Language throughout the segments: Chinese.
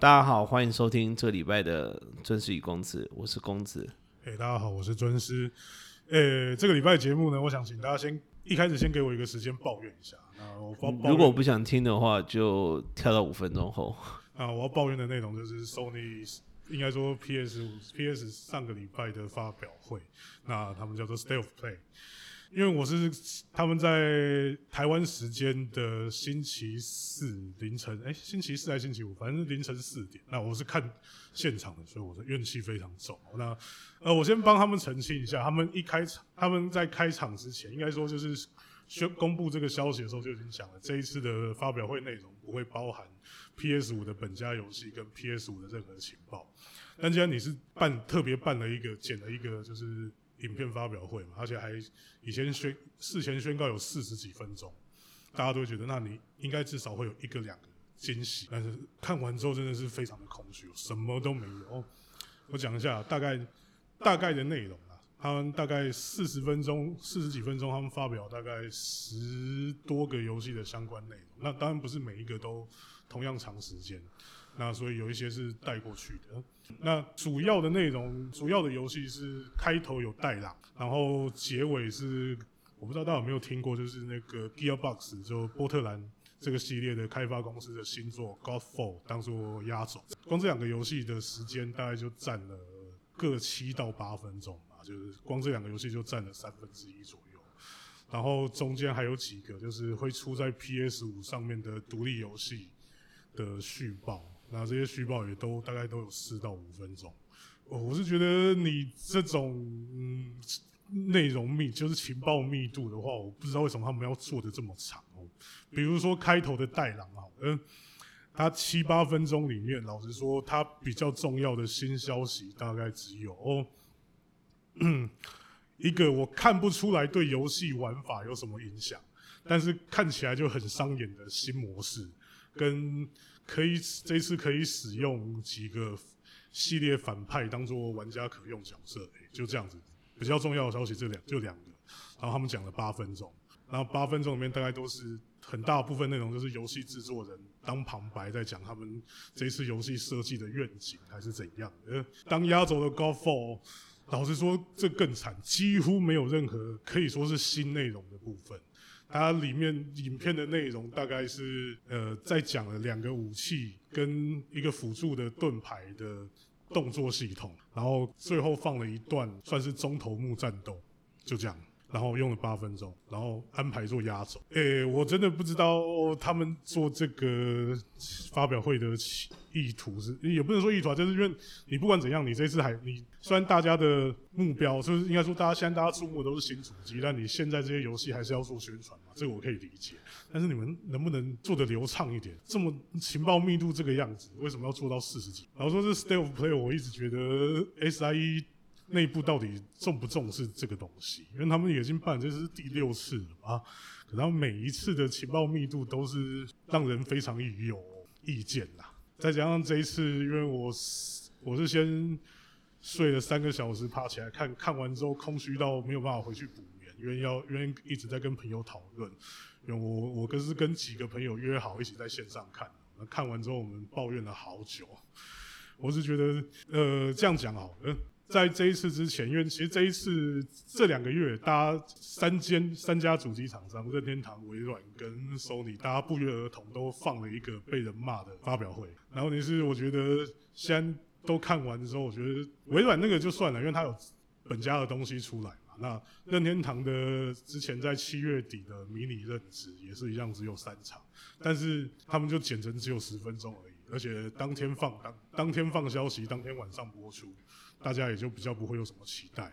大家好，欢迎收听这个礼拜的尊师与公子，我是公子。哎、大家好，我是尊师。呃、这个礼拜的节目呢，我想请大家先一开始先给我一个时间抱怨一下。那我抱抱如果不想听的话，就跳到五分钟后。啊，我要抱怨的内容就是 Sony 应该说 PS 五 PS 上个礼拜的发表会，那他们叫做 of Play。因为我是他们在台湾时间的星期四凌晨，哎、星期四还是星期五，反正凌晨四点。那我是看现场的，所以我的怨气非常重。那呃，我先帮他们澄清一下，他们一开场，他们在开场之前，应该说就是宣公布这个消息的时候就已经讲了，这一次的发表会内容不会包含 PS 五的本家游戏跟 PS 五的任何情报。但既然你是办特别办了一个剪了一个就是影片发表会嘛，而且还以前宣事前宣告有四十几分钟，大家都会觉得那你应该至少会有一个两个惊喜。但是看完之后真的是非常的空虚，什么都没有。我讲一下大概大概的内容啊，他们大概四十分钟、四十几分钟，他们发表大概十多个游戏的相关内容。那当然不是每一个都同样长时间，那所以有一些是带过去的。那主要的内容，主要的游戏是开头有带啦，然后结尾是我不知道大家有没有听过，就是那个 Gearbox 就波特兰这个系列的开发公司的新作《Godfall》当做压轴，光这两个游戏的时间大概就占了各七到八分钟吧，就是光这两个游戏就占了三分之一左右。然后中间还有几个就是会出在 PS 五上面的独立游戏的续报，那这些续报也都大概都有四到五分钟。我是觉得你这种嗯内容密就是情报密度的话，我不知道为什么他们要做的这么长哦。比如说开头的带狼啊，嗯，它七八分钟里面，老实说，它比较重要的新消息大概只有哦，一个我看不出来对游戏玩法有什么影响，但是看起来就很伤眼的新模式，跟可以这次可以使用几个系列反派当做玩家可用角色，就这样子。比较重要的消息这两就两个，然后他们讲了八分钟，然后八分钟里面大概都是很大部分内容就是游戏制作人当旁白在讲他们这次游戏设计的愿景还是怎样。呃当压轴的 Godfall，老实说这更惨，几乎没有任何可以说是新内容的部分。它里面影片的内容大概是呃，在讲了两个武器跟一个辅助的盾牌的动作系统，然后最后放了一段算是中头目战斗，就这样。然后用了八分钟，然后安排做压轴。诶、我真的不知道他们做这个发表会的意图是，也不能说意图啊，就是因为你不管怎样，你这次还你虽然大家的目标就是应该说大家现在大家注目的都是新主机，但你现在这些游戏还是要做宣传嘛，这个我可以理解。但是你们能不能做的流畅一点？这么情报密度这个样子，为什么要做到四十几？然后说是 State of Play，我一直觉得 SIE 内部到底重不重视这个东西？因为他们已经办这是第六次了啊，可他们每一次的情报密度都是让人非常有意见啦。再加上这一次，因为我我是先睡了三个小时，爬起来看看完之后空虚到没有办法回去补眠，因为要因为一直在跟朋友讨论，因为我我跟是跟几个朋友约好一起在线上看，那看完之后我们抱怨了好久。我是觉得，呃，这样讲好了。在这一次之前，因为其实这一次这两个月，大家三间三家主机厂商，任天堂、微软跟 Sony，大家不约而同都放了一个被人骂的发表会。然后你是我觉得先都看完之后，我觉得微软那个就算了，因为它有本家的东西出来嘛。那任天堂的之前在七月底的迷你任职也是一样，只有三场，但是他们就剪成只有十分钟而已，而且当天放当当天放消息，当天晚上播出。大家也就比较不会有什么期待。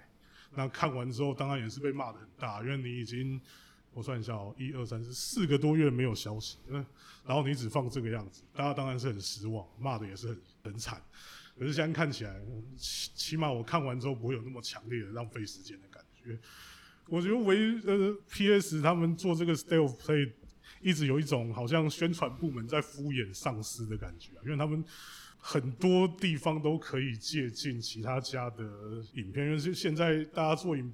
那看完之后，当然也是被骂的很大，因为你已经我算一下哦，一二三四四个多月没有消息，嗯，然后你只放这个样子，大家当然是很失望，骂的也是很很惨。可是现在看起来，起起码我看完之后不会有那么强烈的浪费时间的感觉。我觉得唯呃 PS 他们做这个 State Play 一直有一种好像宣传部门在敷衍上司的感觉、因为他们很多地方都可以借鉴其他家的影片，因为是现在大家做影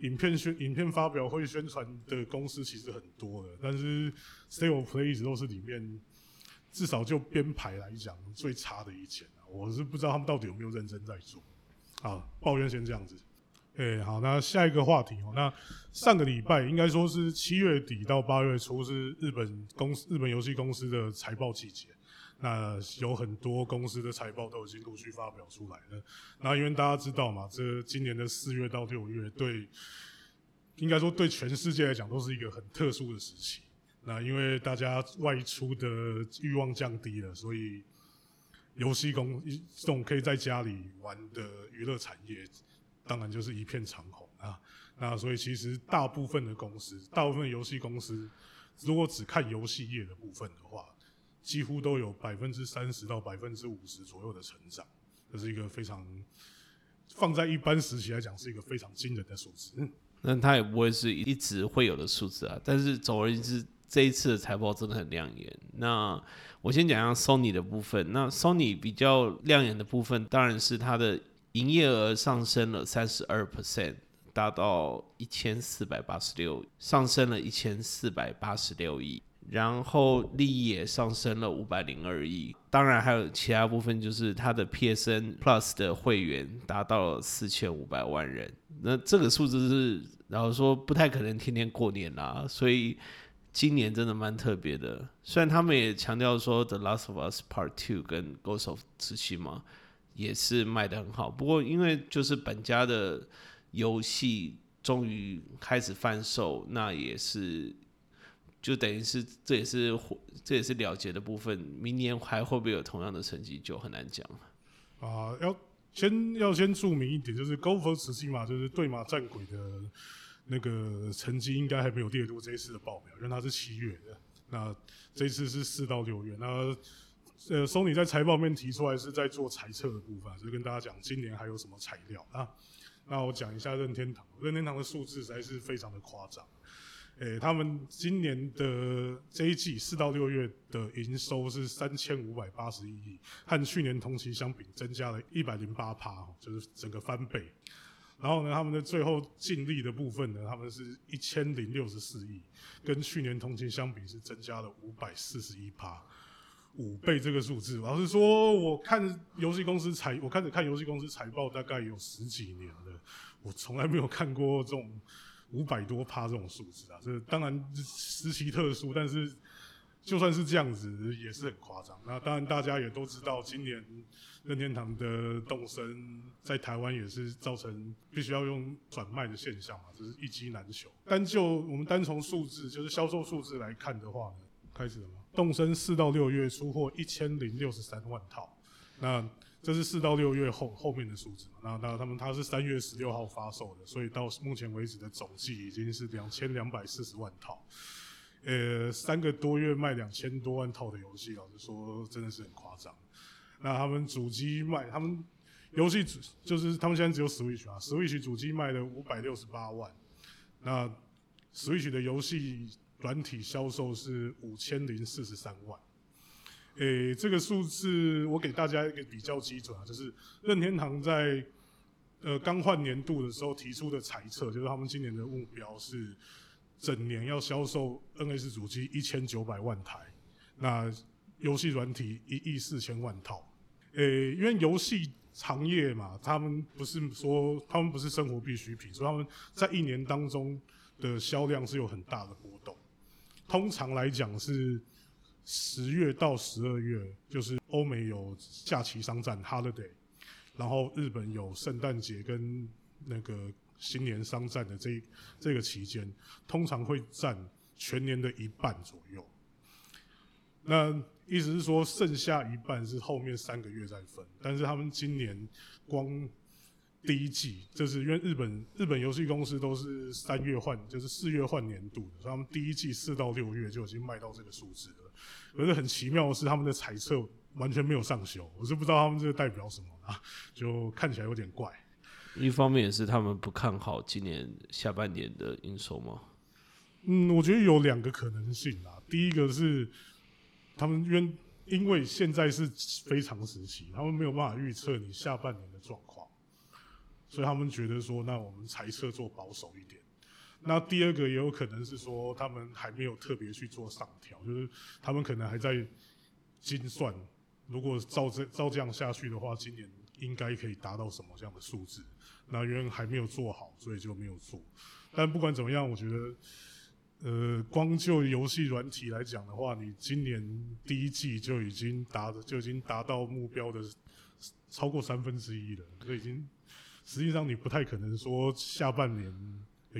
影片宣影片发表会宣传的公司其实很多的，但是 State of Play 一直都是里面至少就编排来讲最差的一间啊。我是不知道他们到底有没有认真在做。好，抱怨先这样子。哎，好，那下一个话题哦。那上个礼拜应该说是七月底到八月初是日本公司、日本游戏公司的财报季节。那有很多公司的财报都已经陆续发表出来了。那因为大家知道嘛，这今年的四月到六月，对，应该说对全世界来讲都是一个很特殊的时期。那因为大家外出的欲望降低了，所以游戏公这种可以在家里玩的娱乐产业，当然就是一片长虹啊。那所以其实大部分的公司，大部分游戏公司，如果只看游戏业的部分的话，几乎都有百分之三十到百分之五十左右的成长，这是一个非常放在一般时期来讲是一个非常惊人的数字。那它也不会是一直会有的数字啊。但是总而言之，这一次的财报真的很亮眼。那我先讲一下 Sony 的部分。那 Sony 比较亮眼的部分，当然是它的营业额上升了三十二 percent，达到一千四百八十六，上升了一千四百八十六亿。然后利益也上升了五百零二亿，当然还有其他部分，就是它的 PSN Plus 的会员达到了四千五百万人。那这个数字是，然后说不太可能天天过年啦，所以今年真的蛮特别的。虽然他们也强调说 The Last of Us Part Two 跟 Ghost of Zeta 也是卖的很好，不过因为就是本家的游戏终于开始贩售，那也是。就等于是，这也是这也是了结的部分。明年还会不会有同样的成绩，就很难讲了。啊，要先要先注明一点，就是《Go for 慈禧马》就是对马战鬼的那个成绩，应该还没有列入这一次的报表，因为它是七月的。那这次是四到六月。那呃，Sony 在财报面提出来是在做猜测的部分，就跟大家讲今年还有什么材料啊？那我讲一下任天堂，任天堂的数字实在是非常的夸张。诶，他们今年的这一季四到六月的营收是三千五百八十一亿，和去年同期相比增加了一百零八趴，就是整个翻倍。然后呢，他们的最后净利的部分呢，他们是一千零六十四亿，跟去年同期相比是增加了五百四十一趴，五倍这个数字。老实说，我看游戏公司财，我开始看游戏公司财报大概有十几年了，我从来没有看过这种。五百多趴这种数字啊，这当然时期特殊，但是就算是这样子也是很夸张。那当然大家也都知道，今年任天堂的动身在台湾也是造成必须要用转卖的现象嘛，这是一机难求。单就我们单从数字，就是销售数字来看的话呢，开始了吗？动身四到六月出货一千零六十三万套，那。这是四到六月后后面的数字？那那他们他是三月十六号发售的，所以到目前为止的总计已经是两千两百四十万套。呃，三个多月卖两千多万套的游戏，老实说真的是很夸张。那他们主机卖，他们游戏就是他们现在只有 Switch 啊，Switch 主机卖了五百六十八万，那 Switch 的游戏软体销售是五千零四十三万。诶，这个数字我给大家一个比较基准啊，就是任天堂在呃刚换年度的时候提出的猜测，就是他们今年的目标是整年要销售 NS 主机一千九百万台，那游戏软体一亿四千万套。诶，因为游戏行业嘛，他们不是说他们不是生活必需品，所以他们在一年当中的销量是有很大的波动。通常来讲是。十月到十二月，就是欧美有假期商战 （holiday），然后日本有圣诞节跟那个新年商战的这这个期间，通常会占全年的一半左右。那意思是说，剩下一半是后面三个月再分。但是他们今年光第一季，就是因为日本日本游戏公司都是三月换，就是四月换年度的，所以他们第一季四到六月就已经卖到这个数字了。可是很奇妙的是，他们的猜测完全没有上修，我是不知道他们这个代表什么啊，就看起来有点怪。一方面也是他们不看好今年下半年的营收吗？嗯，我觉得有两个可能性啊。第一个是他们因为因为现在是非常时期，他们没有办法预测你下半年的状况，所以他们觉得说，那我们猜测做保守一点。那第二个也有可能是说，他们还没有特别去做上调，就是他们可能还在精算，如果照这照这样下去的话，今年应该可以达到什么这样的数字？那因为还没有做好，所以就没有做。但不管怎么样，我觉得，呃，光就游戏软体来讲的话，你今年第一季就已经达的就已经达到目标的超过三分之一了，这已经实际上你不太可能说下半年，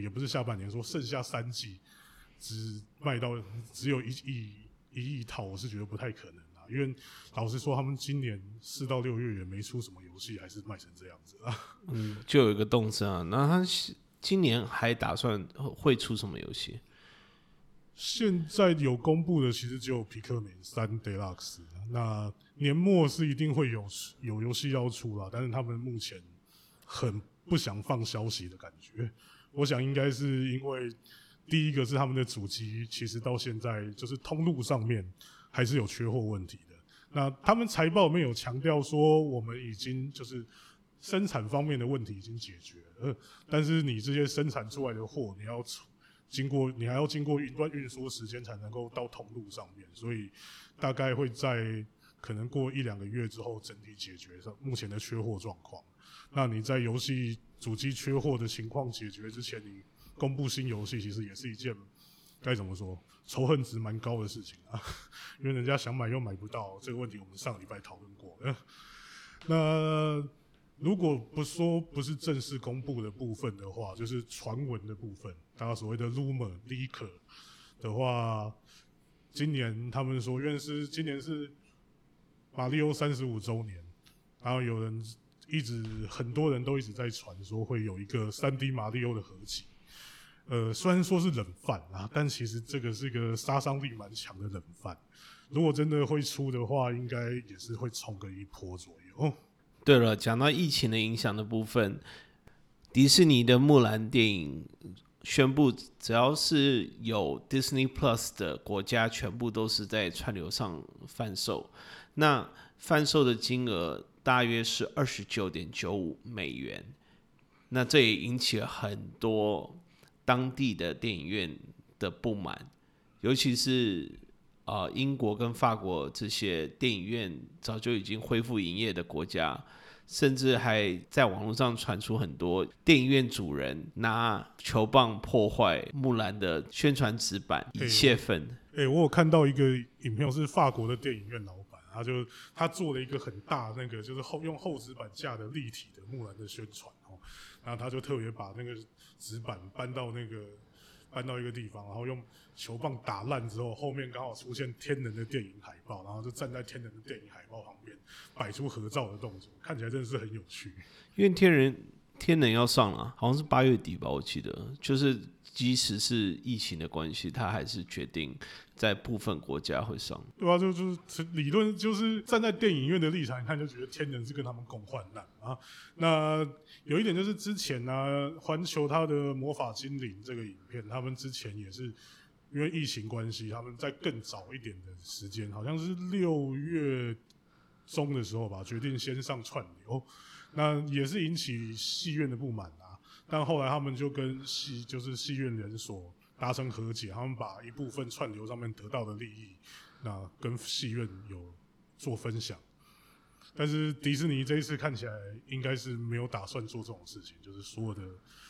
也不是下半年，说剩下三季只卖到只有一亿一亿套，我是觉得不太可能啊。因为老实说，他们今年四到六月也没出什么游戏，还是卖成这样子啊。嗯，就有一个动身啊。那他今年还打算会出什么游戏？现在有公布的其实只有皮克敏三 Deluxe。那年末是一定会有有游戏要出了，但是他们目前很不想放消息的感觉。我想应该是因为第一个是他们的主机，其实到现在就是通路上面。还是有缺货问题的。那他们财报没有强调说，我们已经就是生产方面的问题已经解决了，但是你这些生产出来的货，你要经过你还要经过一段运输时间才能够到通路上面，所以大概会在可能过一两个月之后整体解决上目前的缺货状况。那你在游戏主机缺货的情况解决之前，你公布新游戏其实也是一件该怎么说？仇恨值蛮高的事情啊，因为人家想买又买不到，这个问题我们上礼拜讨论过。那如果不说不是正式公布的部分的话，就是传闻的部分，大家所谓的 rumor leak 的话，今年他们说，因为是今年是马里奥三十五周年，然后有人一直很多人都一直在传说会有一个三 D 马里奥的合集。呃，虽然说是冷饭啊，但其实这个是一个杀伤力蛮强的冷饭。如果真的会出的话，应该也是会冲个一波左右。对了，讲到疫情的影响的部分，迪士尼的木兰电影宣布，只要是有 Disney Plus 的国家，全部都是在串流上贩售。那贩售的金额大约是二十九点九五美元。那这也引起了很多。当地的电影院的不满，尤其是啊英国跟法国这些电影院早就已经恢复营业的国家，甚至还在网络上传出很多电影院主人拿球棒破坏木兰的宣传纸板以泄愤。哎，我有看到一个影片，是法国的电影院老，他就他做了一个很大那个就是厚用厚纸板架的立体的木兰的宣传哦，然后他就特别把那个。纸板搬到那个搬到一个地方，然后用球棒打烂之后，后面刚好出现天能的电影海报，然后就站在天能的电影海报旁边摆出合照的动作，看起来真的是很有趣。因为天人天能要上了，好像是八月底吧，我记得，就是即使是疫情的关系，他还是决定。在部分国家会上，对啊，就就是理论，就是站在电影院的立场看，就觉得天人是跟他们共患难啊。那有一点就是之前呢，环球它的魔法精灵这个影片，他们之前也是因为疫情关系，他们在更早一点的时间，好像是六月中的时候吧，决定先上串流，那也是引起戏院的不满啊。但后来他们就跟戏，就是戏院连锁。达成和解，他们把一部分串流上面得到的利益，那跟戏院有做分享。但是迪士尼这一次看起来应该是没有打算做这种事情，就是所有的，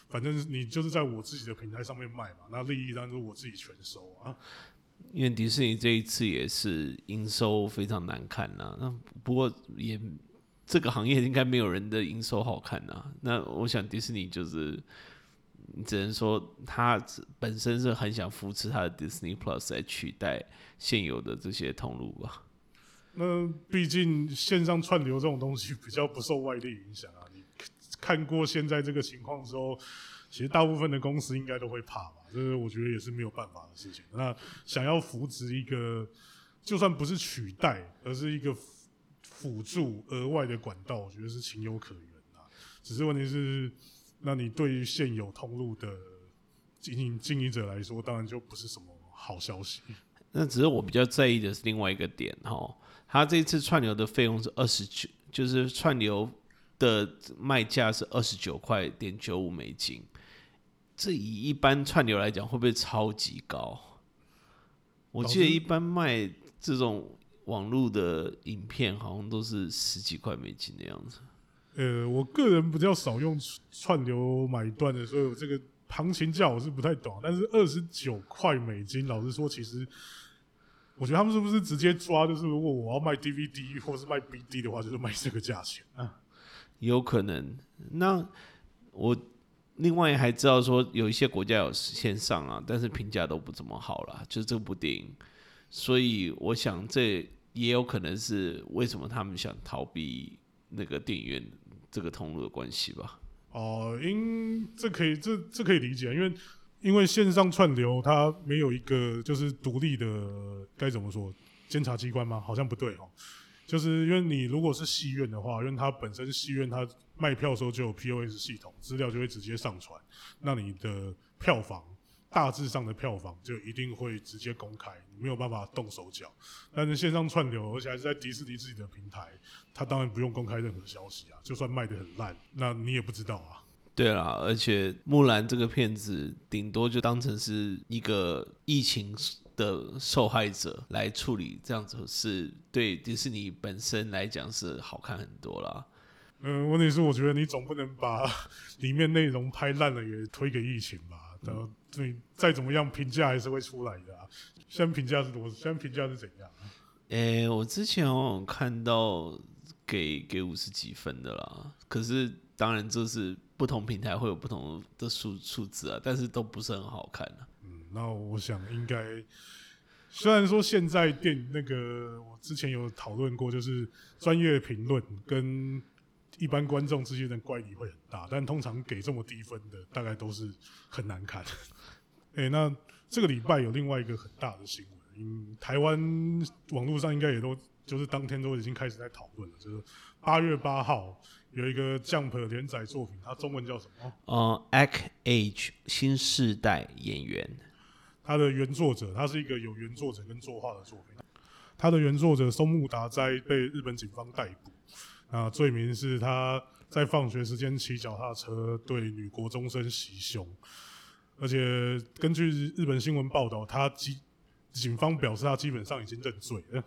反正你就是在我自己的平台上面卖嘛，那利益当然我自己全收啊。因为迪士尼这一次也是营收非常难看呐，那不过也这个行业应该没有人的营收好看呐。那我想迪士尼就是。你只能说，他本身是很想扶持他的 Disney Plus 来取代现有的这些通路吧。那毕竟线上串流这种东西比较不受外力影响啊。你看过现在这个情况之后，其实大部分的公司应该都会怕吧。这是我觉得也是没有办法的事情。那想要扶持一个，就算不是取代，而是一个辅助额外的管道，我觉得是情有可原啊。只是问题是。那你对于现有通路的经营经营者来说，当然就不是什么好消息。那只是我比较在意的是另外一个点哈，他这次串流的费用是二十九，就是串流的卖价是二十九块点九五美金。这以一般串流来讲，会不会超级高？我记得一般卖这种网络的影片好像都是十几块美金的样子。呃，我个人比较少用串流买断的，所以我这个行情价我是不太懂。但是二十九块美金，老实说，其实我觉得他们是不是直接抓，就是如果我要卖 DVD 或是卖 BD 的话，就是卖这个价钱啊？有可能。那我另外还知道说，有一些国家有线上啊，但是评价都不怎么好啦，就是这部电影。所以我想，这也有可能是为什么他们想逃避那个电影院这个通路的关系吧。哦，因这可以这这可以理解，因为因为线上串流它没有一个就是独立的该怎么说监察机关吗？好像不对哦。就是因为你如果是戏院的话，因为它本身戏院它卖票的时候就有 POS 系统，资料就会直接上传，那你的票房大致上的票房就一定会直接公开，你没有办法动手脚。但是线上串流，而且还是在迪士尼自己的平台，他当然不用公开任何消息啊，就算卖的很烂，那你也不知道啊。对啦，而且木兰这个片子顶多就当成是一个疫情。的受害者来处理，这样子是对迪士尼本身来讲是好看很多啦。嗯，问题是我觉得你总不能把里面内容拍烂了也推给疫情吧？然后你再怎么样评价还是会出来的啊。现在评价是多？现在评价是怎样？诶，我之前好像看到给给五十几分的啦。可是当然这是不同平台会有不同的数数字啊，但是都不是很好看的。那我想应该，虽然说现在电那个我之前有讨论过，就是专业评论跟一般观众之间的乖离会很大，但通常给这么低分的，大概都是很难看。哎，那这个礼拜有另外一个很大的新闻，嗯，台湾网络上应该也都就是当天都已经开始在讨论了，就是八月八号有一个 Jump 连载作品，它中文叫什么？呃，X Age 新世代演员。他的原作者，他是一个有原作者跟作画的作品。他的原作者松木达哉被日本警方逮捕，啊，罪名是他在放学时间骑脚踏车对女国中生袭胸，而且根据日本新闻报道，他基警方表示他基本上已经认罪了。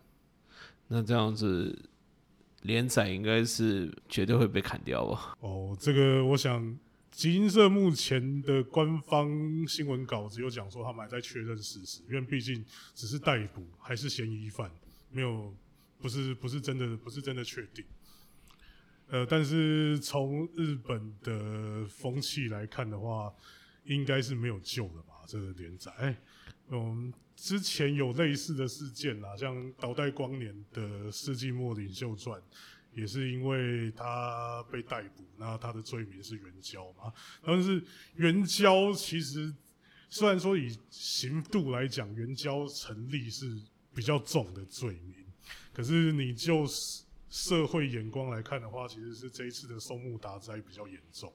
那这样子连载应该是绝对会被砍掉吧？哦，这个我想。集英社目前的官方新闻稿只有讲说他们还在确认事实，因为毕竟只是逮捕，还是嫌疑犯，没有不是不是真的不是真的确定。呃，但是从日本的风气来看的话，应该是没有救了吧？这个连载，嗯，之前有类似的事件啦，像岛代光年的《世纪末领袖传》。也是因为他被逮捕，那他的罪名是援交嘛？但是援交其实虽然说以刑度来讲，援交成立是比较重的罪名，可是你就是社会眼光来看的话，其实是这一次的松木达灾比较严重。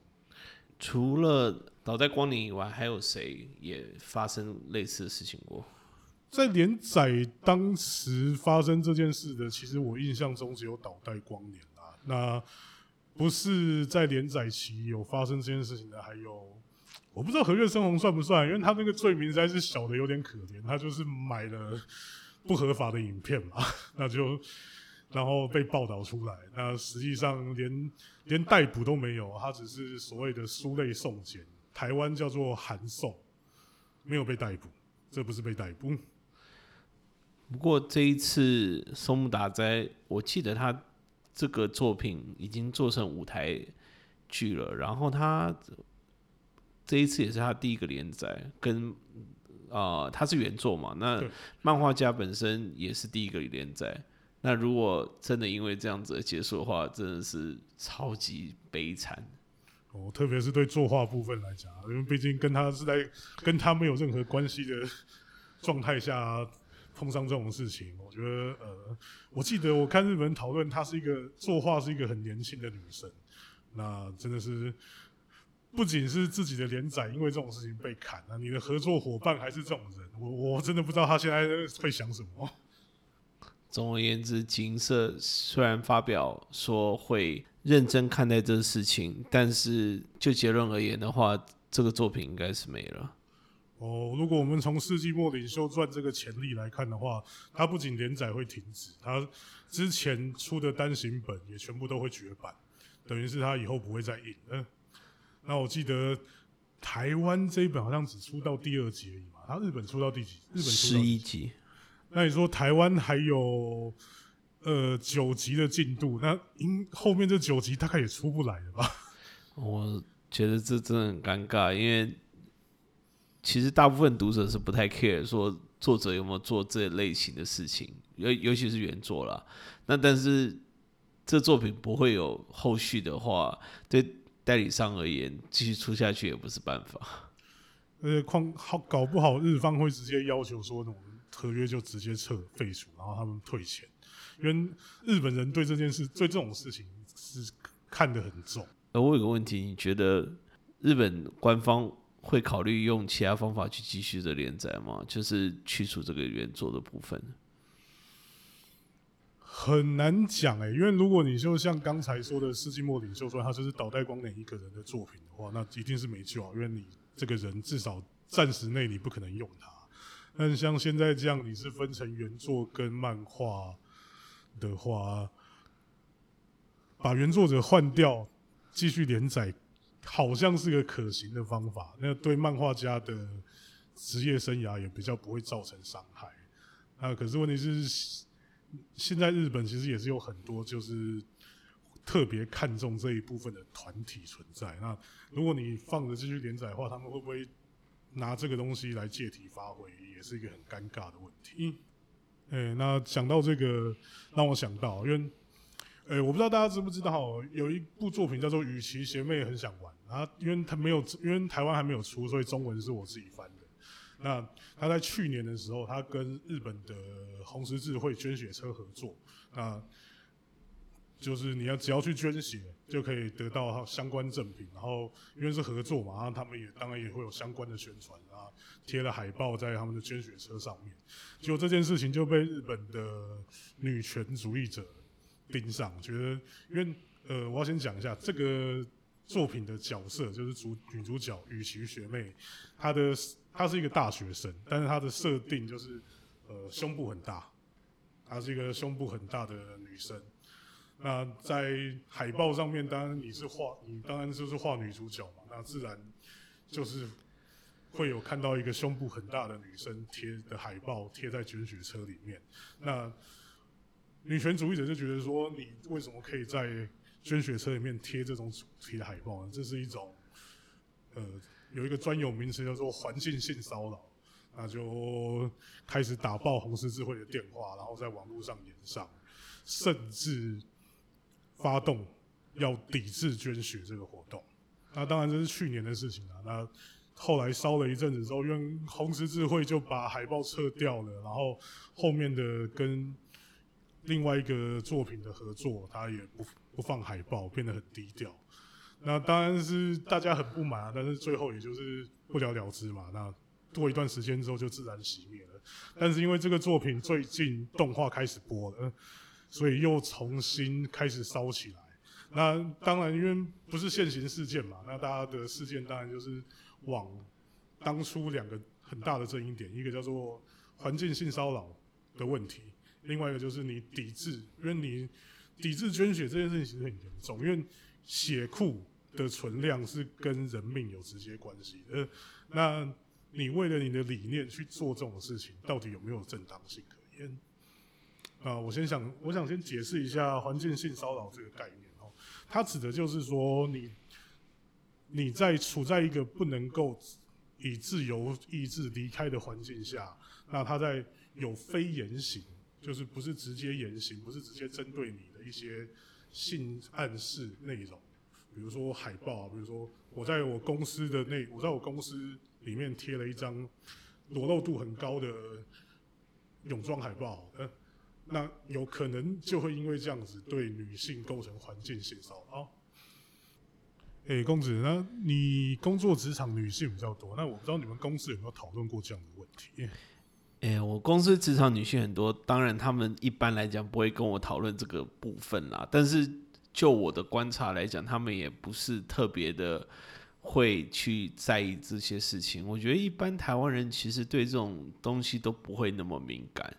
除了倒在光年以外，还有谁也发生类似的事情过？在连载当时发生这件事的，其实我印象中只有倒带光年啊。那不是在连载期有发生这件事情的，还有我不知道和月生红算不算，因为他那个罪名实在是小的有点可怜，他就是买了不合法的影片嘛，那就然后被报道出来，那实际上连连逮捕都没有，他只是所谓的书类送检，台湾叫做函送，没有被逮捕，这不是被逮捕。不过这一次松木达哉，我记得他这个作品已经做成舞台剧了。然后他这一次也是他第一个连载，跟啊他是原作嘛，那漫画家本身也是第一个连载。那如果真的因为这样子结束的话，真的是超级悲惨。哦，特别是对作画部分来讲，因为毕竟跟他是在跟他没有任何关系的状态下。碰上这种事情，我觉得呃，我记得我看日本人讨论，她是一个作画是一个很年轻的女生，那真的是不仅是自己的连载，因为这种事情被砍了，你的合作伙伴还是这种人，我我真的不知道他现在会想什么。总而言之，金色虽然发表说会认真看待这个事情，但是就结论而言的话，这个作品应该是没了。哦，如果我们从《世纪末领袖传》这个潜力来看的话，它不仅连载会停止，它之前出的单行本也全部都会绝版，等于是它以后不会再印。嗯，那我记得台湾这一本好像只出到第二集而已嘛，它日本出到第几？日本十一集，那你说台湾还有呃九集的进度，那应后面这九集大概也出不来了吧？我觉得这真的很尴尬，因为其实大部分读者是不太 care 说作者有没有做这类型的事情，尤尤其是原作啦。那但是这作品不会有后续的话，对代理商而言，继续出下去也不是办法。而且，况好搞不好日方会直接要求说，那种合约就直接撤废除，然后他们退钱，因为日本人对这件事对这种事情是看得很重。而我有个问题，你觉得日本官方会考虑用其他方法去继续的连载吗？就是去除这个原作的部分？很难讲哎、因为如果你就像刚才说的《世纪末领袖说他就是倒代光年一个人的作品的话，那一定是没救啊，因为你这个人至少暂时内你不可能用他。但像现在这样，你是分成原作跟漫画的话，把原作者换掉，继续连载，好像是个可行的方法。那对漫画家的职业生涯也比较不会造成伤害。那，可是问题是，现在日本其实也是有很多就是特别看重这一部分的团体存在。那如果你放着继续连载的话，他们会不会拿这个东西来借题发挥，也是一个很尴尬的问题。哎、那讲到这个，让我想到，因为，我不知道大家知不知道，有一部作品叫做《与其学妹很想玩》，啊，因为它没有，因为台湾还没有出，所以中文是我自己翻的。那他在去年的时候，他跟日本的红十字会捐血车合作，那就是你要只要去捐血，就可以得到相关赠品。然后因为是合作嘛，然后他们也当然也会有相关的宣传啊，贴了海报在他们的捐血车上面。结果这件事情就被日本的女权主义者盯上，觉得因为呃，我要先讲一下这个作品的角色，就是主女主角羽崎学妹，她的她是一个大学生，但是她的设定就是呃胸部很大，她是一个胸部很大的女生。那在海报上面，当然你是画，你当然就是画女主角嘛，那自然就是会有看到一个胸部很大的女生贴的海报贴在捐血车里面。那女权主义者就觉得说，你为什么可以在捐血车里面贴这种主题的海报呢？这是一种呃有一个专有名词叫做环境性骚扰，那就开始打爆红十字会的电话，然后在网络上演上，甚至发动要抵制捐血这个活动。那当然这是去年的事情了。那后来烧了一阵子之后，因为红十字会就把海报撤掉了，然后后面的跟另外一个作品的合作，他也不不放海报，变得很低调。那当然是大家很不满啊，但是最后也就是不了了之嘛。那过一段时间之后就自然熄灭了。但是因为这个作品最近动画开始播了，所以又重新开始烧起来。那当然，因为不是现行事件嘛，那大家的事件当然就是往当初两个很大的争议点，一个叫做环境性骚扰的问题，另外一个就是你抵制，因为你抵制捐血这件事情其实很严重，因为血库的存量是跟人命有直接关系的。那你为了你的理念去做这种事情，到底有没有正当性可言？啊，我先想，我想先解释一下环境性骚扰这个概念哦。它指的就是说你你在处在一个不能够以自由意志离开的环境下，那他在有非言行，就是不是直接言行，不是直接针对你的一些性暗示内容，比如说海报，比如说我在我公司的内，我在我公司里面贴了一张裸露度很高的泳装海报，呃，那有可能就会因为这样子对女性构成环境性骚扰。哎、公子，那你工作职场女性比较多，那我不知道你们公司有没有讨论过这样的问题？哎、我公司职场女性很多，当然他们一般来讲不会跟我讨论这个部分啦。但是就我的观察来讲，他们也不是特别的会去在意这些事情。我觉得一般台湾人其实对这种东西都不会那么敏感，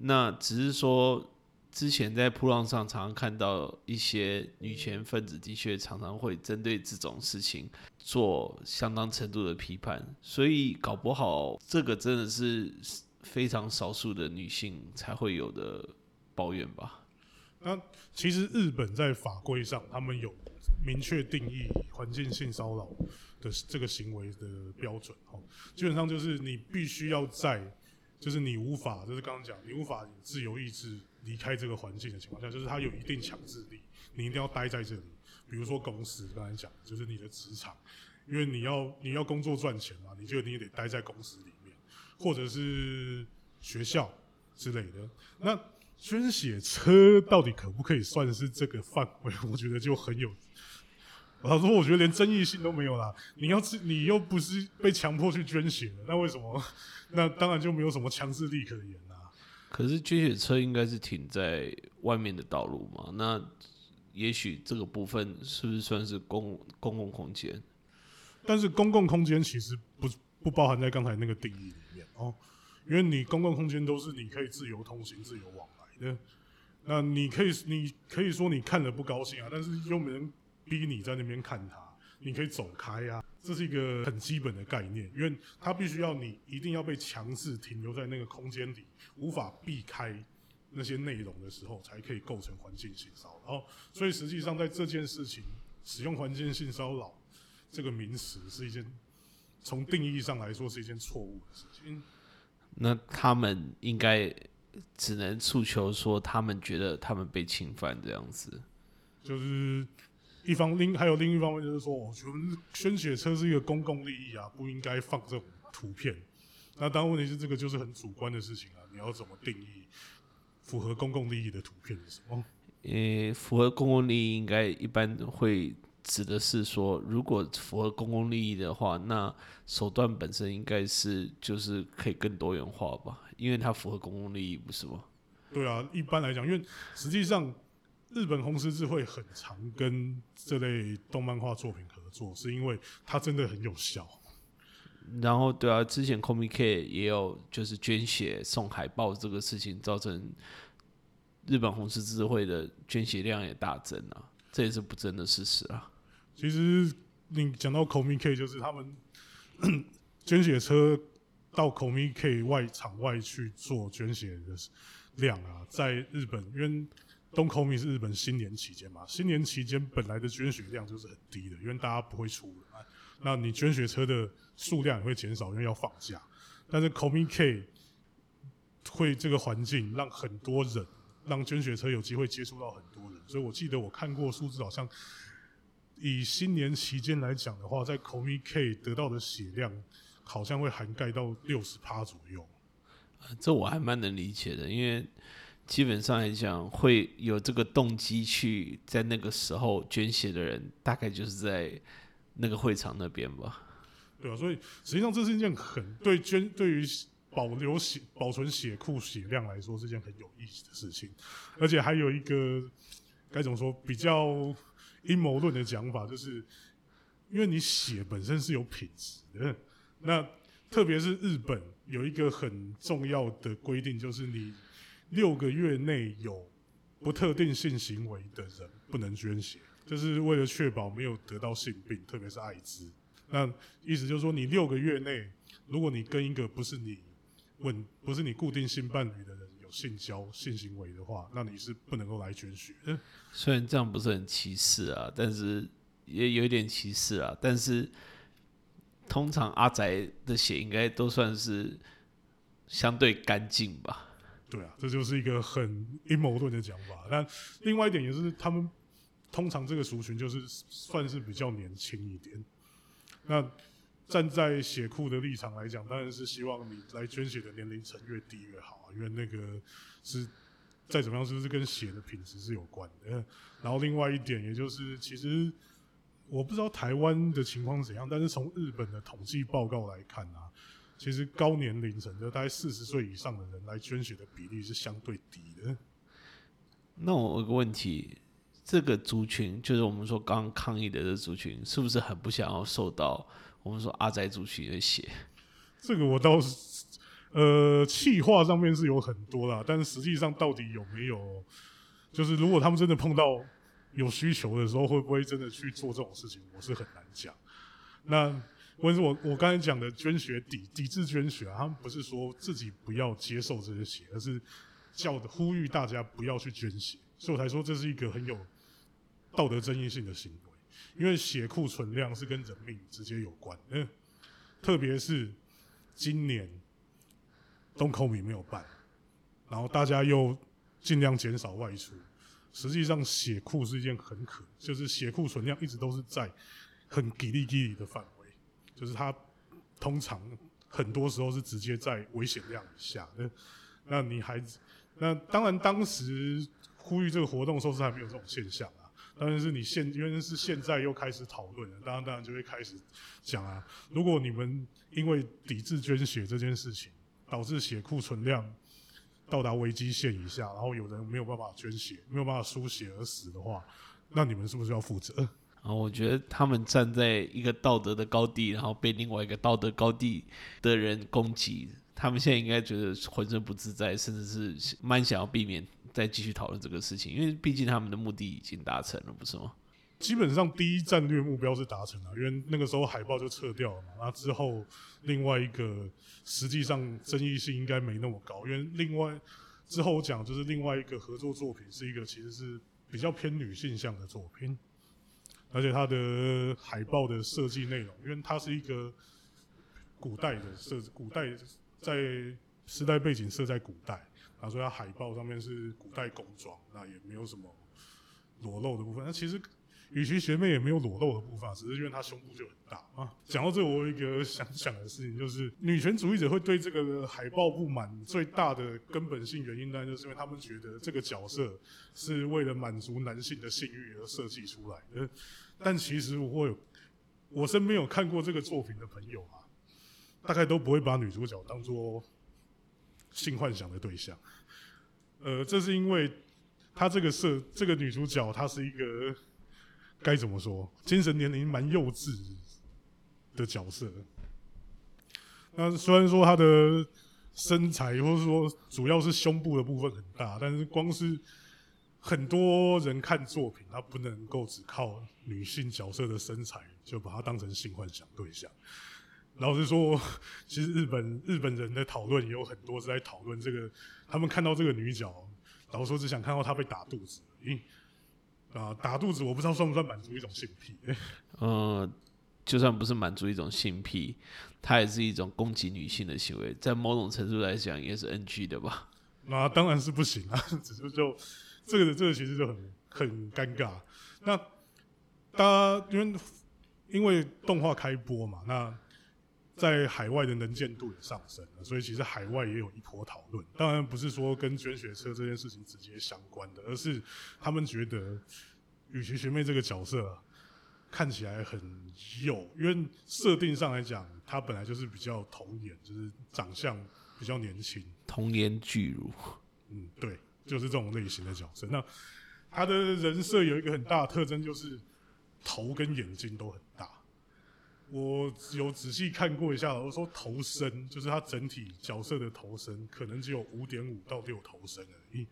那只是说。之前在铺浪上常常看到一些女权分子，的确常常会针对这种事情做相当程度的批判，所以搞不好这个真的是非常少数的女性才会有的抱怨吧。那其实日本在法规上，他们有明确定义环境性骚扰的这个行为的标准，哦，基本上就是你必须要在，就是你无法，就是刚刚讲，你无法自由意志。离开这个环境的情况下，就是他有一定强制力，你一定要待在这里。比如说公司，刚才讲就是你的职场，因为你要你要工作赚钱嘛，你就你也得待在公司里面，或者是学校之类的。那捐血车到底可不可以算是这个范围？我觉得就很有，老实说，我觉得连争议性都没有啦。你要是你又不是被强迫去捐血的，那为什么？那当然就没有什么强制力可言啦。可是捐血车应该是停在外面的道路嘛？那也许这个部分是不是算是公公共空间？但是公共空间其实不不包含在刚才那个定义里面哦，因为你公共空间都是你可以自由通行、自由往来的。那你可以你可以说你看了不高兴啊，但是又没人逼你在那边看他。你可以走开啊，这是一个很基本的概念，因为它必须要你一定要被强制停留在那个空间里，无法避开那些内容的时候，才可以构成环境性骚扰。所以实际上在这件事情使用环境性骚扰这个名词是一件从定义上来说是一件错误的事情。那他们应该只能诉求说，他们觉得他们被侵犯这样子，就是。一方另还有另一方面就是说，我觉得宣血车是一个公共利益啊，不应该放这种图片。那当然问题是这个就是很主观的事情啊，你要怎么定义符合公共利益的图片是什么？呃，符合公共利益应该一般会指的是说，如果符合公共利益的话，那手段本身应该是就是可以更多元化吧，因为它符合公共利益，不是吗？对啊，一般来讲，因为实际上。日本红十字会很常跟这类动漫画作品合作，是因为它真的很有效。然后，对啊，之前 Comic K 也有就是捐血送海报这个事情，造成日本红十字会的捐血量也大增啊，这也是不争的事实啊。其实你讲到 Comic K，就是他们 捐血车到 Comic K 外场外去做捐血的量啊，在日本因为。东口米是日本新年期间嘛？新年期间本来的捐血量就是很低的，因为大家不会出，那你捐血车的数量也会减少，因为要放假。但是 Komi K 会这个环境让很多人，让捐血车有机会接触到很多人，所以我记得我看过数字，好像以新年期间来讲的话，在 Komi K 得到的血量好像会涵盖到六十趴左右。这我还蛮能理解的，因为。基本上来讲，会有这个动机去在那个时候捐血的人，大概就是在那个会场那边吧。对啊，所以实际上这是一件很对捐对于保留血保存血库血量来说是件很有意思的事情。而且还有一个该怎么说比较阴谋论的讲法，就是因为你血本身是有品质的，那特别是日本有一个很重要的规定，就是你。六个月内有不特定性行为的人不能捐血，就是为了确保没有得到性病，特别是艾滋。那意思就是说，你六个月内，如果你跟一个不是你稳、不是你固定性伴侣的人有性交、性行为的话，那你是不能够来捐血。虽然这样不是很歧视啊，但是也有一点歧视啊。但是通常阿宅的血应该都算是相对干净吧。对啊，这就是一个很阴谋论的讲法。但另外一点也是，他们通常这个族群就是算是比较年轻一点。那站在血库的立场来讲，当然是希望你来捐血的年龄层越低越好啊，因为那个是再怎么样，是不是跟血的品质是有关的？然后另外一点，也就是其实我不知道台湾的情况怎样，但是从日本的统计报告来看啊。其实高年龄层，就大概四十岁以上的人来捐血的比例是相对低的。那我有个问题，这个族群，就是我们说刚刚抗议的这族群，是不是很不想要受到我们说阿宅族群的血？这个我倒是，呃，气话上面是有很多啦，但是实际上到底有没有，就是如果他们真的碰到有需求的时候，会不会真的去做这种事情，我是很难讲。那或者我我刚才讲的捐血抵抵制捐血啊，他们不是说自己不要接受这些血，而是叫呼吁大家不要去捐血，所以我才说这是一个很有道德争议性的行为，因为血库存量是跟人命直接有关，嗯，特别是今年东口米没有办，然后大家又尽量减少外出，实际上血库是一件很可，就是血库存量一直都是在很给力给力的范围，就是它通常很多时候是直接在危险量以下，那那你还那当然当时呼吁这个活动的时候是还没有这种现象啊，但是你现因为是现在又开始讨论了，当然当然就会开始讲啊，如果你们因为抵制捐血这件事情，导致血库存量到达危机线以下，然后有人没有办法捐血，没有办法输血而死的话，那你们是不是要负责？啊，我觉得他们站在一个道德的高地，然后被另外一个道德高地的人攻击，他们现在应该觉得浑身不自在，甚至是蛮想要避免再继续讨论这个事情，因为毕竟他们的目的已经达成了，不是吗？基本上第一战略目标是达成了，因为那个时候海报就撤掉了嘛。那之后另外一个实际上争议性应该没那么高，因为另外之后我讲就是另外一个合作作品是一个其实是比较偏女性向的作品，而且它的海报的设计内容，因为它是一个古代的设，古代在时代背景设在古代，然后所以它海报上面是古代工装，那也没有什么裸露的部分。那其实与其学妹也没有裸露的部分，只是因为她胸部就很大啊。讲到这，我有一个想讲的事情，就是女权主义者会对这个海报不满，最大的根本性原因呢，就是因为他们觉得这个角色是为了满足男性的性欲而设计出来的。但其实我有，我身边有看过这个作品的朋友啊，大概都不会把女主角当做性幻想的对象。呃，这是因为她这个设这个女主角她是一个。该怎么说？精神年龄蛮幼稚的角色。那虽然说他的身材，或者说主要是胸部的部分很大，但是光是很多人看作品，他不能够只靠女性角色的身材就把她当成性幻想对象。老实说，其实日本日本人的讨论也有很多是在讨论这个，他们看到这个女角，老实说只想看到她被打肚子，因啊，打肚子我不知道算不算满足一种性癖？呃，就算不是满足一种性癖，它也是一种攻击女性的行为，在某种程度来讲也是 NG 的吧？那当然是不行啊，只是就这个这个其实就很很尴尬。那大家因为因为动画开播嘛，那在海外的能见度也上升了，所以其实海外也有一波讨论。当然不是说跟捐血车这件事情直接相关的，而是他们觉得雨琦学妹这个角色看起来很幼，因为设定上来讲，她本来就是比较童颜，就是长相比较年轻，童颜巨乳。嗯，对，就是这种类型的角色。那她的人设有一个很大的特征，就是头跟眼睛都很大。我有仔细看过一下，我说头身就是他整体角色的头身，可能只有五点五到六头身而已。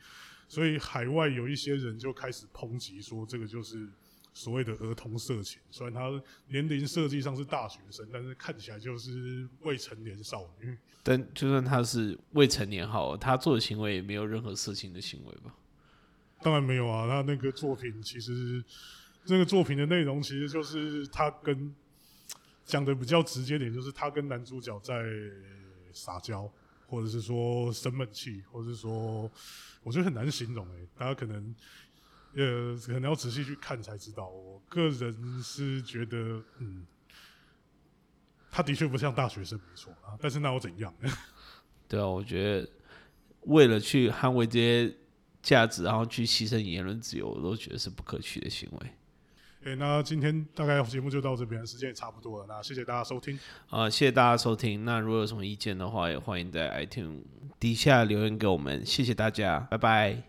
所以海外有一些人就开始抨击说，这个就是所谓的儿童色情。虽然他年龄设计上是大学生，但是看起来就是未成年少女。但就算他是未成年好，他做的行为也没有任何色情的行为吧？当然没有啊，他那个作品其实，那个作品的内容其实就是他跟。讲的比较直接点，就是他跟男主角在撒娇，或者是说生闷气，或者是说，我觉得很难形容诶，大家可能呃可能要仔细去看才知道。我个人是觉得，嗯，他的确不像大学生，没错啊，但是那又怎样？对啊，我觉得为了去捍卫这些价值，然后去牺牲言论自由，我都觉得是不可取的行为。哎，那今天大概节目就到这边，时间也差不多了。那谢谢大家收听。啊，谢谢大家收听。那如果有什么意见的话，也欢迎在 iTunes 底下留言给我们。谢谢大家，拜拜。